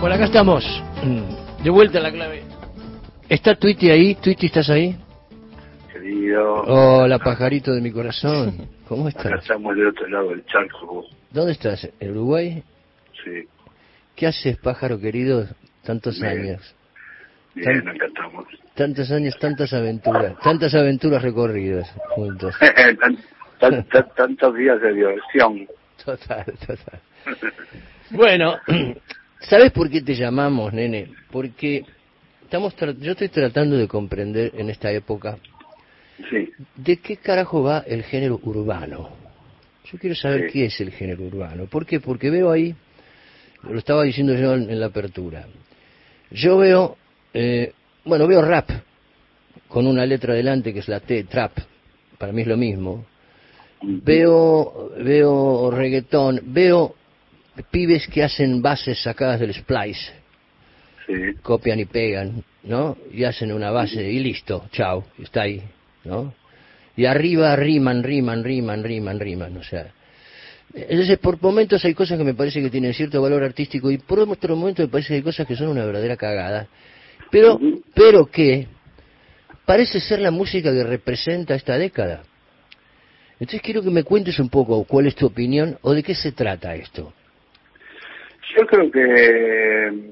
Bueno, acá estamos. De vuelta a la clave. ¿Está Twitty ahí? ¿Twitty estás ahí? Querido. Hola, pajarito de mi corazón. ¿Cómo Acá estás? estamos del otro lado del charco. ¿Dónde estás? ¿En Uruguay? Sí. ¿Qué haces, pájaro querido? Tantos Bien. años. Bien, acá estamos. Tantos años, tantas aventuras. Tantas aventuras recorridas juntos. Tan- tan- tan- tantos días de diversión. Total, total. Bueno, ¿sabes por qué te llamamos, nene? Porque estamos yo estoy tratando de comprender en esta época Sí. de qué carajo va el género urbano. Yo quiero saber Sí. qué es el género urbano. ¿Por qué? Porque veo ahí, lo estaba diciendo yo en, en la apertura, yo veo, eh, bueno, veo rap con una letra adelante que es la T, trap, para mí es lo mismo. Veo, veo reggaetón, veo pibes que hacen bases sacadas del splice, Sí. copian y pegan, ¿no? Y hacen una base y listo, chao, está ahí, ¿no? Y arriba riman, riman, riman, riman, riman, o sea. Entonces, por momentos hay cosas que me parece que tienen cierto valor artístico y por otro momento me parece que hay cosas que son una verdadera cagada. Pero, pero que parece ser la música que representa esta década. Entonces quiero que me cuentes un poco cuál es tu opinión o de qué se trata esto. Yo creo que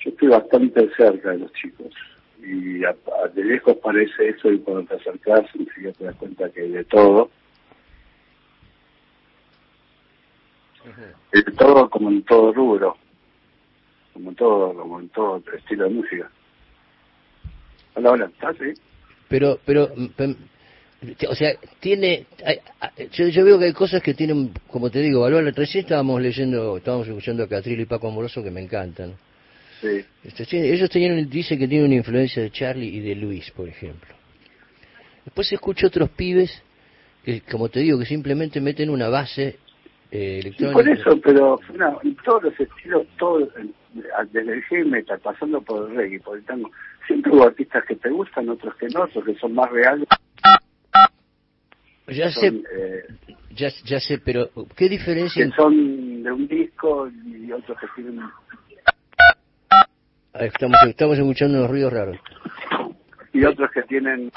yo estoy bastante cerca de los chicos y a- a- de lejos parece eso y cuando te acercas enseguida te das cuenta que hay de todo. De todo como en todo rubro, como en todo, como en todo estilo de música. Hola, hola, ¿estás ahí? Pero, pero, mm, o sea, tiene, yo, yo veo que hay cosas que tienen, como te digo, valor. Recién estábamos leyendo, estábamos escuchando a Catril y Paco Amoroso que me encantan. Sí. Este, tiene- ellos tenían, dicen que tienen una influencia de Charlie y de Luis, por ejemplo. Después escucho otros pibes que, como te digo, que simplemente meten una base eh, Y electrónica. por eso, pero no, en todos los estilos, todos, en- desde el heavy metal, pasando por el reggae, por el tango, siempre hubo artistas que te gustan, otros que no, otros que son más reales. Ya son, sé, eh, ya, ya sé, pero ¿qué diferencia? que son de un disco y otros que tienen Estamos, estamos escuchando unos ruidos raros. y otros que tienen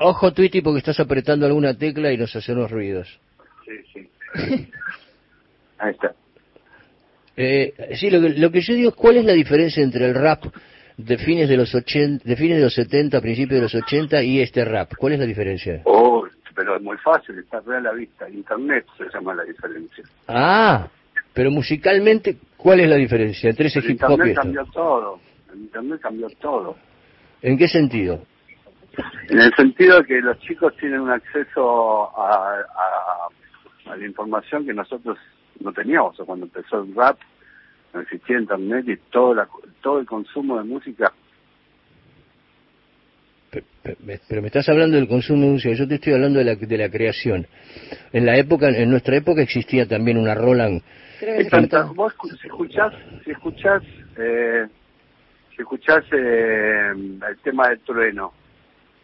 Ojo, Twitty, porque estás apretando alguna tecla y nos hace unos ruidos. sí sí ahí está Eh, sí, lo que, lo que yo digo es cuál es la diferencia entre el rap de fines de los 80, de fines de los 70, principios de los 80 y este rap. ¿Cuál es la diferencia? oh pero es muy fácil está re a la vista internet se llama la diferencia Ah, pero musicalmente, ¿cuál es la diferencia entre ese el hip hop internet cambió todo el internet cambió todo ¿En qué sentido? En el sentido de que los chicos tienen un acceso a, a, a la información que nosotros no teníamos. O cuando empezó el rap, no existía internet y todo, la, todo el consumo de música. Pe- pe- me- Pero me estás hablando del consumo de música, yo te estoy hablando de la, de la creación. En la época, en nuestra época existía también una Roland. Es tanta- vos si escuchás, si escuchás, eh, si escuchás eh, el tema del trueno,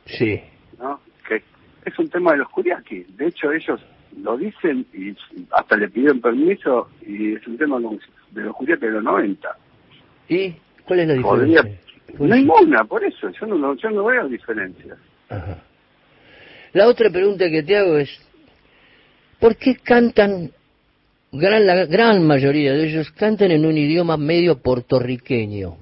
Sí, ¿no? Que es un tema de los Kuriaki. De hecho, ellos lo dicen y hasta le piden permiso y es un tema de los Kuriaki de los 90. ¿y cuál es la Podría- diferencia? Pues- Ninguna, por eso, yo no, yo no veo diferencias. Ajá. La otra pregunta que te hago es, ¿por qué cantan, gran, la gran mayoría de ellos cantan en un idioma medio puertorriqueño?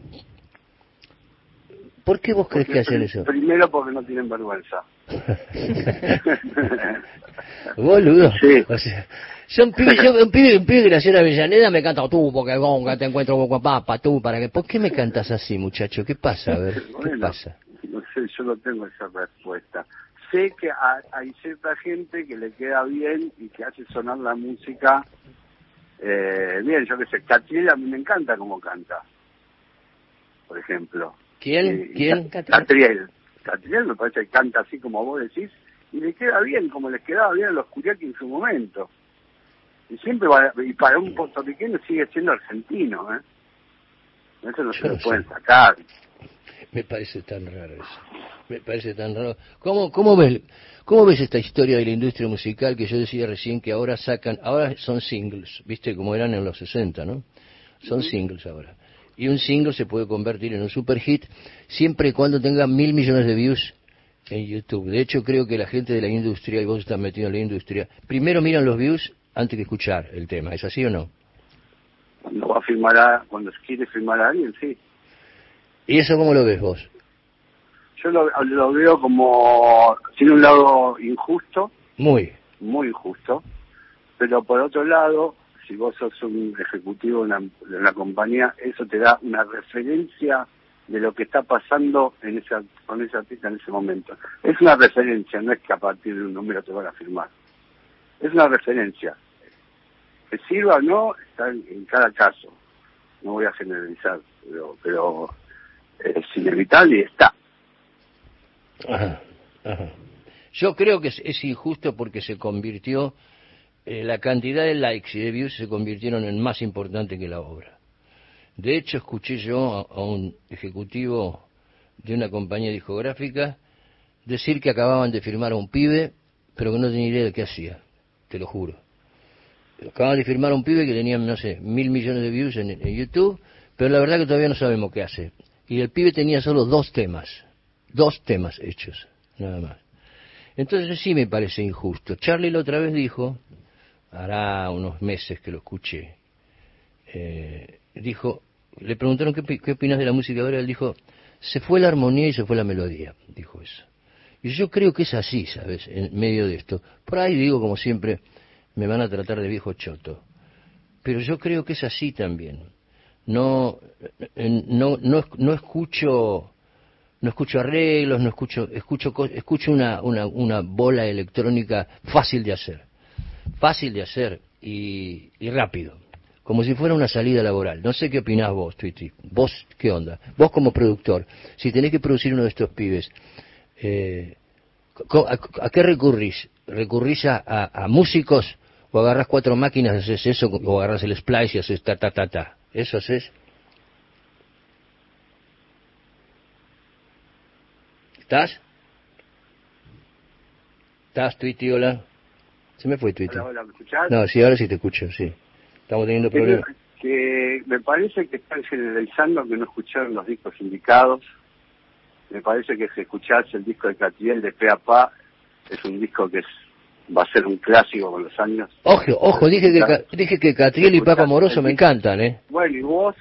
¿Por qué vos crees que hacen eso? Primero porque no tienen vergüenza. Boludo. Sí. O sea, son pibes, yo, un pibe, un pibe nació en Avellaneda me canta tú, porque gonga, te encuentro con papá, tú, para que, ¿por qué me cantas así, muchacho? ¿Qué pasa? A ver, ¿qué Bueno, pasa? No sé, yo no tengo esa respuesta. Sé que ha- hay cierta gente que le queda bien y que hace sonar la música eh, bien. Yo que sé, Catriel a mí me encanta cómo canta, por ejemplo. ¿Quién? Y- ¿Quién? Ca- Catriel. Catriel me parece que canta así como vos decís y le queda bien, como les quedaba bien a los Curiaki en su momento. Y siempre va, y para un puertorriqueño sigue siendo argentino, ¿eh? Eso no se lo pueden sacar. me parece tan raro eso. Me parece tan raro. ¿Cómo, cómo, ves, ¿Cómo ves esta historia de la industria musical que yo decía recién que ahora sacan, ahora son singles, viste como eran en los 60, ¿no? Son singles ahora. Y un single se puede convertir en un super hit siempre y cuando tenga mil millones de views en YouTube. De hecho, creo que la gente de la industria, y vos estás metido en la industria, primero miran los views antes que escuchar el tema. ¿Es así o no? Cuando va a firmar cuando quiere firmar a alguien, sí. ¿Y eso cómo lo ves vos? Yo lo, veo como, tiene un lado injusto. Muy. Muy injusto. Pero por otro lado, si vos sos un ejecutivo de una, compañía, eso te da una referencia de lo que está pasando en esa, con esa artista en ese momento. Es una referencia, no es que a partir de un número te van a firmar. Es una referencia. Que sirva o no, está en, cada caso. No voy a generalizar, pero, pero es inevitable y está. Yo creo que es, injusto porque se convirtió, eh, la cantidad de likes y de views se convirtieron en más importante que la obra. De hecho, escuché yo a, un ejecutivo de una compañía discográfica decir que acababan de firmar a un pibe, pero que no tenía idea de qué hacía, te lo juro. Acababan de firmar a un pibe que tenía, no sé, mil millones de views en YouTube, pero la verdad que todavía no sabemos qué hace. Y el pibe tenía solo dos temas Dos temas hechos, nada más. Entonces sí me parece injusto. Charlie la otra vez dijo, hará unos meses que lo escuché, eh, dijo, le preguntaron qué, qué opinas de la música ahora, él dijo, se fue la armonía y se fue la melodía, dijo eso. Y yo creo que es así, ¿sabes? En medio de esto. Por ahí digo, como siempre, me van a tratar de viejo choto. Pero yo creo que es así también. No, no, no, no escucho no escucho arreglos, no escucho, escucho, escucho una, una, una bola electrónica fácil de hacer, fácil de hacer y, y, rápido, como si fuera una salida laboral. No sé qué opinás vos, Twitty. ¿Vos qué onda? Vos como productor, si tenés que producir uno de estos pibes, eh, a, qué recurrís? ¿Recurrís a, a, músicos o agarras cuatro máquinas y haces eso o agarras el splice y haces ta ta ta ta? ¿Eso haces? ¿Estás? ¿Estás, Twitty? Hola. Se me fue Twitty. Hola, ¿me escuchás? No, sí, ahora sí te escucho, sí. Estamos teniendo problemas. Que me parece que están generalizando que no escucharon los discos indicados. Me parece que si escuchás el disco de Catiel de Pe Pa, es un disco que es, va a ser un clásico con los años. Ojo, ojo, dije que, dije que Catriel y Paco Moroso me encantan, ¿eh? Bueno, ¿y vos?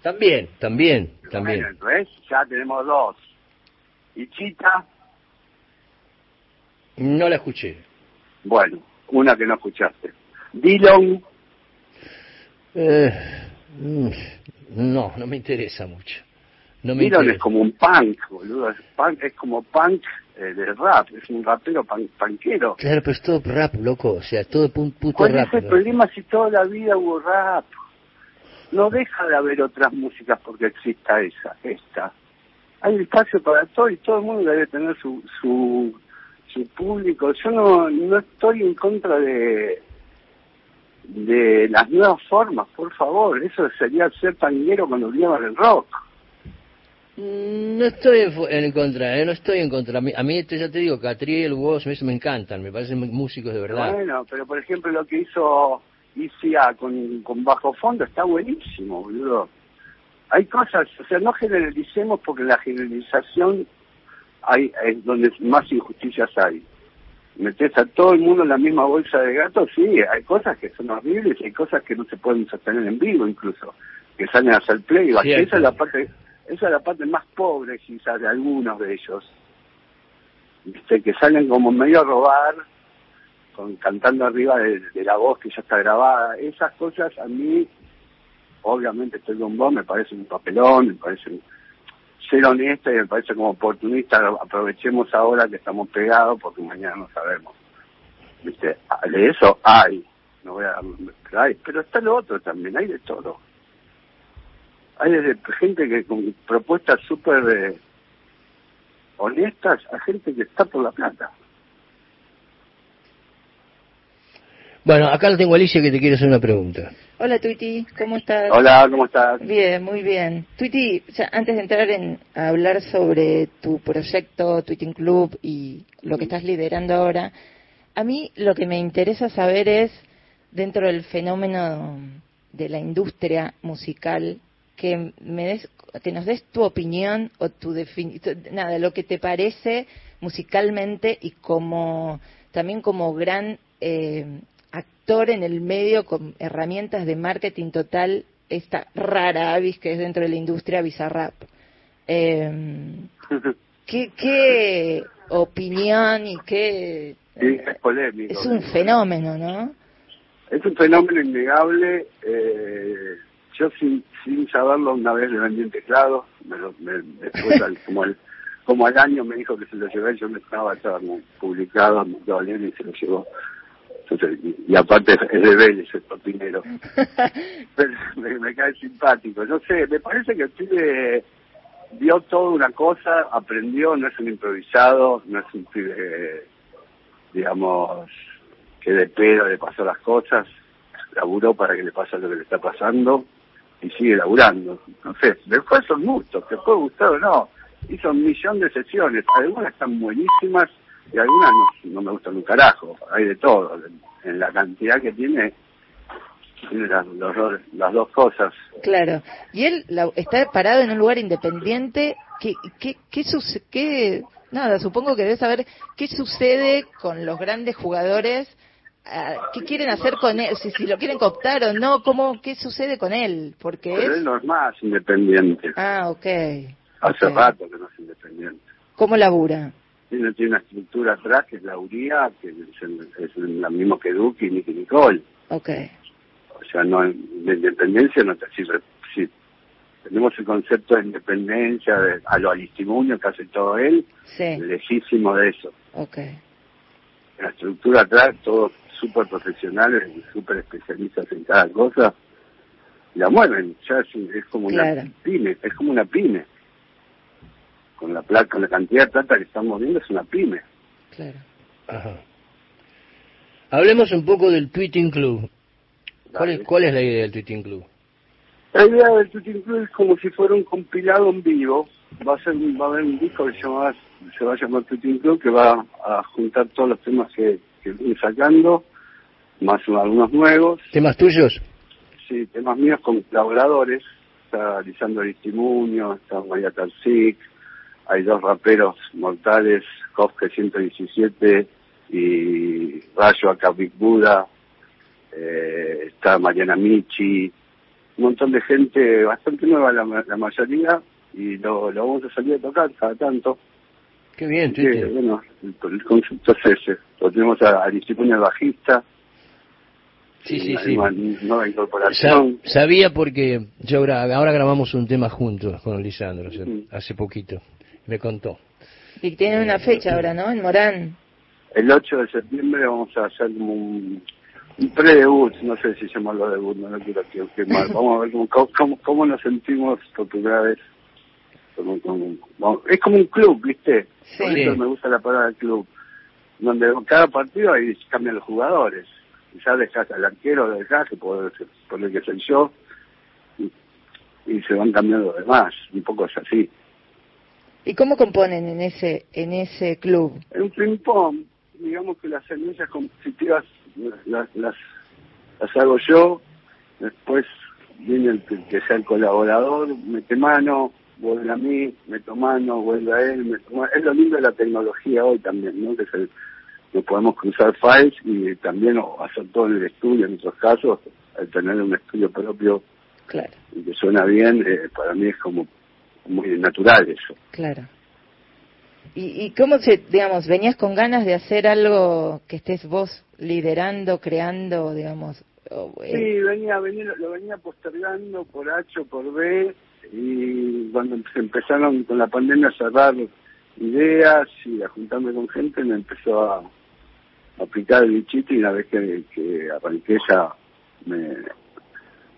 También, también, también. Bueno, ya tenemos dos. ¿Y Chita? No la escuché. Bueno, una que no escuchaste. Dillon. Eh, mm, no, no me interesa mucho. No me Dillon es como un punk, boludo. Es, punk, es como punk eh, de rap. Es un rapero pan, punkero. Claro, pero es todo rap, loco. O sea, todo puto ¿Cuál rap. es el problema si toda la vida hubo rap? No deja de haber otras músicas porque exista esa, esta hay espacio para todo y todo el mundo debe tener su, su, su público. Yo no, no estoy en contra de de las nuevas formas, por favor. Eso sería ser tanguero cuando olvidamos el rock. Mm, no estoy en contra, ¿eh? no estoy en contra. A mí, este, ya te digo, Catriel, Woz, me, me encantan, me parecen músicos de verdad. Bueno, pero por ejemplo lo que hizo ICA con, con Bajo Fondo está buenísimo, boludo hay cosas, o sea, no generalicemos porque la generalización hay, es donde más injusticias hay. Metes a todo el mundo en la misma bolsa de gatos, sí, hay cosas que son horribles, hay cosas que no se pueden sostener en vivo incluso, que salen a hacer playback. esa es la parte, esa es la parte más pobre quizás de algunos de ellos. Viste, que salen como medio a robar, con, cantando arriba de, de la voz que ya está grabada. Esas cosas a mí obviamente estoy con vos, me parece un papelón, me parece ser honesta y me parece como oportunista, aprovechemos ahora que estamos pegados porque mañana no sabemos. ¿Viste? De eso hay, no voy a pero hay, pero está lo otro también, hay de todo. Hay desde gente que con propuestas súper eh, honestas a gente que está por la plata. Bueno, acá lo tengo Alicia que te quiere hacer una pregunta. Hola, Tuiti, ¿cómo estás? Hola, ¿cómo estás? Bien, muy bien. Tuiti, antes de entrar en a hablar sobre tu proyecto Tweeting Club y lo que estás liderando ahora, a mí lo que me interesa saber es, dentro del fenómeno de la industria musical, que me des, que nos des tu opinión o tu definición, nada, lo que te parece musicalmente y como también como gran eh, actor en el medio con herramientas de marketing total esta rara avis que es dentro de la industria Bizarrap. Eh, ¿qué, ¿Qué opinión y qué... Sí, es polémico. Es un fenómeno, ¿no? Es un fenómeno innegable. Eh, yo sin, sin saberlo una vez le vendí un teclado, me lo, me, después al, como, al, como al año me dijo que se lo llevé, yo me estaba, estaba publicado, me y se lo llevó y, aparte es de Vélez el papinero. me, me, cae simpático. No sé, me parece que el pibe vio toda una cosa, aprendió, no es un improvisado, no es un pibe, digamos, que de pedo le pasó las cosas, laburó para que le pase lo que le está pasando y sigue laburando. No sé, después son muchos, te puede gustar o no. Hizo un millón de sesiones, algunas están buenísimas y algunas no, me gustan un carajo, hay de todo, en la cantidad que tiene, tiene las, las dos cosas. Claro, y él está parado en un lugar independiente, ¿qué, qué, qué, qué, nada, supongo que debe saber qué sucede con los grandes jugadores, ah, qué quieren hacer con él, si, si lo quieren cooptar o no, cómo, qué sucede con él, porque Pero él no es más independiente. Ah, ok. Hace rato que no es independiente. ¿Cómo labura? Tiene, tiene una estructura atrás que es la URIA, que es, la misma que Duque y Nicky Nicole. Okay. O sea, no, de independencia no sirve. Sí, tenemos el concepto de independencia de, a lo alistimunio que hace todo él, sí. lejísimo de eso. Okay. La estructura atrás, todos súper profesionales, súper especialistas en cada cosa, la mueven, ya es, como una pyme, es como una pyme con la plata, con la cantidad de plata que estamos viendo es una pyme. Claro. Ajá. Hablemos un poco del Tweeting Club. ¿Cuál es, ¿Cuál es la idea del Tweeting Club? La idea del Tweeting Club es como si fuera un compilado en vivo. Va a ser va a haber un disco que se, llama, se va a llamar Tweeting Club que va a juntar todos los temas que, que estoy sacando, más algunos nuevos. ¿Temas tuyos? Sí, temas míos con colaboradores. Está Lisandro Aristimuño, está María Tarsic, hay dos raperos mortales, Kofke 117 y Rayo acá Big Buda, eh, está Mariana Michi, un montón de gente bastante nueva la, mayoría y lo, lo, vamos a salir a tocar cada tanto. Qué bien, sí, Bueno, el, concepto es ese. Lo tenemos a, a el bajista. Sí, sí, sí. Nueva incorporación. sabía porque yo ahora grabamos un tema juntos con Lisandro, hace poquito me contó. Y tienen una fecha ahora, ¿no? En Morán. El 8 de septiembre vamos a hacer como un, pre-debut, no sé si llamarlo debut, no, no quiero quemar. Vamos a ver cómo, cómo, cómo nos sentimos por primera vez. es como un club, ¿viste? Sí. Por eso me gusta la palabra club. Donde cada partido ahí cambian los jugadores. Ya dejas al arquero, lo dejas, que puede poner que soy yo, y, y se van cambiando los demás. Un poco es así. ¿Y cómo componen en ese en ese club? En un ping-pong, digamos que las semillas competitivas las, las, las hago yo, después viene el que sea el colaborador, mete mano, vuelve a mí, meto mano, vuelve a él, meto mano. Es lo lindo de la tecnología hoy también, ¿no? Que, se, que podemos cruzar files y también hacer todo en el estudio, en otros casos, al tener un estudio propio claro. y que suena bien, eh, para mí es como muy natural eso. Claro. ¿Y, ¿Y cómo se, digamos, venías con ganas de hacer algo que estés vos liderando, creando, digamos? Eh? Sí, venía, venía, lo venía postergando por H o por B y cuando se empezaron con la pandemia a cerrar ideas y a juntarme con gente me empezó a, aplicar el bichito y una vez que, que arranqué ya me,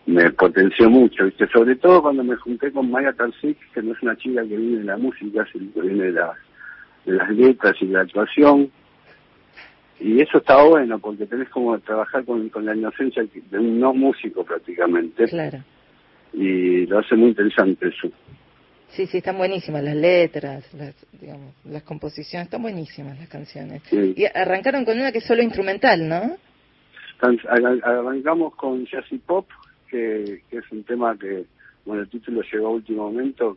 me potenció mucho, ¿viste? Sobre todo cuando me junté con Maya Tarsic, que no es una chica que viene de la música, sino que viene de, las letras y de la actuación. y eso está bueno porque tenés como trabajar con, con la inocencia de un no músico prácticamente. Claro. Y lo hace muy interesante eso. Sí, sí, están buenísimas las letras, las, digamos, las composiciones, están buenísimas las canciones. Sí. Y arrancaron con una que es solo instrumental, ¿no? Arrancamos con Jazz y Pop, que, que es un tema que, bueno, el título llegó a último momento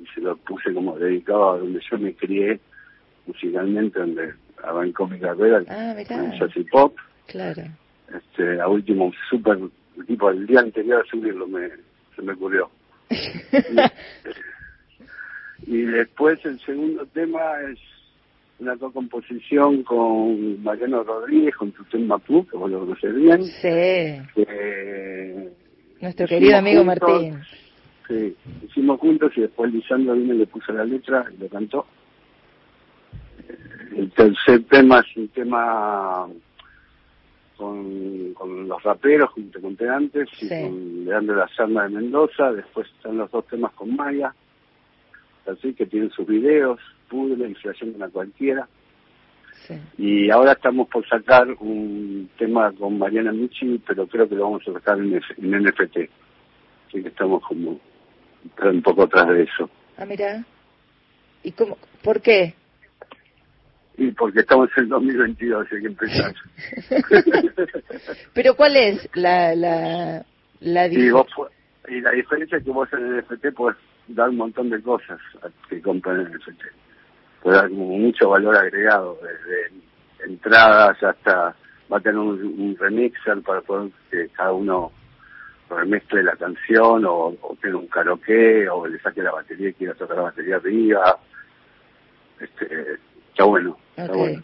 y se lo puse como dedicado a donde yo me crié musicalmente, donde arrancó mi carrera, Ah, mirá. con Jazz y Pop. Claro. Este, a último, súper, tipo, el día anterior a subirlo me, se me ocurrió. Y después el segundo tema es una co-composición con Mariano Rodríguez, con Tutén Mapú, que vos lo conocés bien. sí, nuestro querido amigo juntos, Martín. Sí, hicimos juntos y después Lisandro vino y le puso la letra y lo cantó. Eh, El tercer tema es un tema con, con los raperos, como te conté antes, y con Leandro La Serna de Mendoza. Después están los dos temas con Maya, así que tienen sus videos, Pudre y Se Haciendo a Cualquiera. Sí. Y ahora estamos por sacar un tema con Mariana Michi, pero creo que lo vamos a sacar en, en NFT. Así que estamos como un poco atrás de eso. Ah, mira. ¿Y cómo? ¿Por qué? Y porque estamos en el 2022, hay que empezar. Pero ¿cuál es la la la y, dif- vos pu- y la diferencia es que vos en el NFT puedes dar un montón de cosas que compran en el NFT. Puedes dar mucho valor agregado, desde entradas hasta va a tener un, un remixer para poder que cada uno remezcle la canción o, o tenga un karaoke o le saque la batería y quiera tocar la batería arriba. Este, está bueno, está bueno.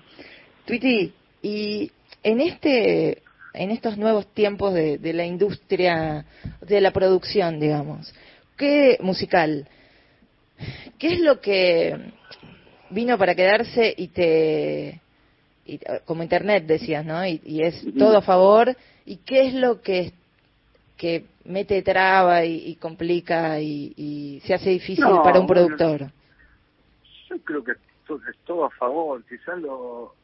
Tweety, y en este en estos nuevos tiempos de, de la industria de la producción, digamos, ¿qué musical? ¿Qué es lo que vino para quedarse y te y, eh, como internet decías, ¿no? Y, y es todo a favor. ¿Y qué es lo que que mete traba y, y complica y, y se hace difícil No, para un bueno, productor? Yo creo que es todo a favor. Quizás lo,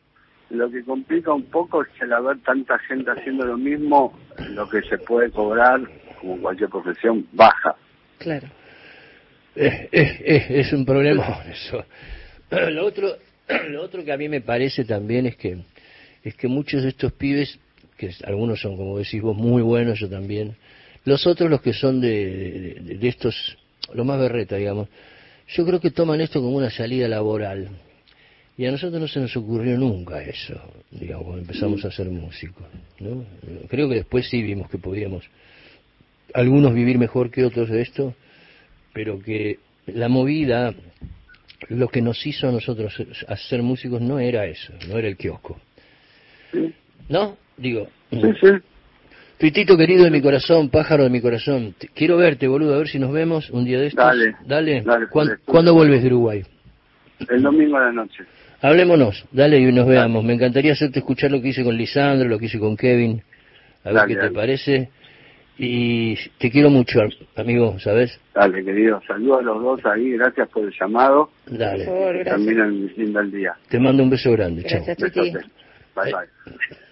lo que complica un poco es al haber tanta gente haciendo lo mismo, lo que se puede cobrar, como cualquier profesión, baja. Claro. Es, es, es, es un problema eso. Lo otro, lo otro que a mí me parece también es que es que muchos de estos pibes, que algunos son como decís vos muy buenos, yo también, los otros los que son de, de, de estos, los más berreta, digamos, yo creo que toman esto como una salida laboral. Y a nosotros no se nos ocurrió nunca eso, digamos, cuando empezamos a ser músicos. ¿no? Creo que después sí vimos que podíamos, algunos vivir mejor que otros de esto, pero que la movida, lo que nos hizo a nosotros a ser músicos no era eso, no era el kiosco. Sí, ¿No? Digo, sí. sí. Tuitito querido de mi corazón, pájaro de mi corazón, quiero verte, boludo, a ver si nos vemos un día de estos. Dale. Dale. Dale, ¿Cuán- dale. ¿Cuándo vuelves de Uruguay? El domingo a la noche. Hablémonos, dale y nos veamos. Me encantaría hacerte escuchar lo que hice con Lisandro, lo que hice con Kevin, a ver Dale, qué te parece. Y te quiero mucho, amigo, ¿sabes? Dale, querido. Saludos a los dos ahí. Gracias por el llamado. Dale. Por favor, gracias. terminen lindo el día. Te mando un beso grande. Chao. Gracias. Bye, bye.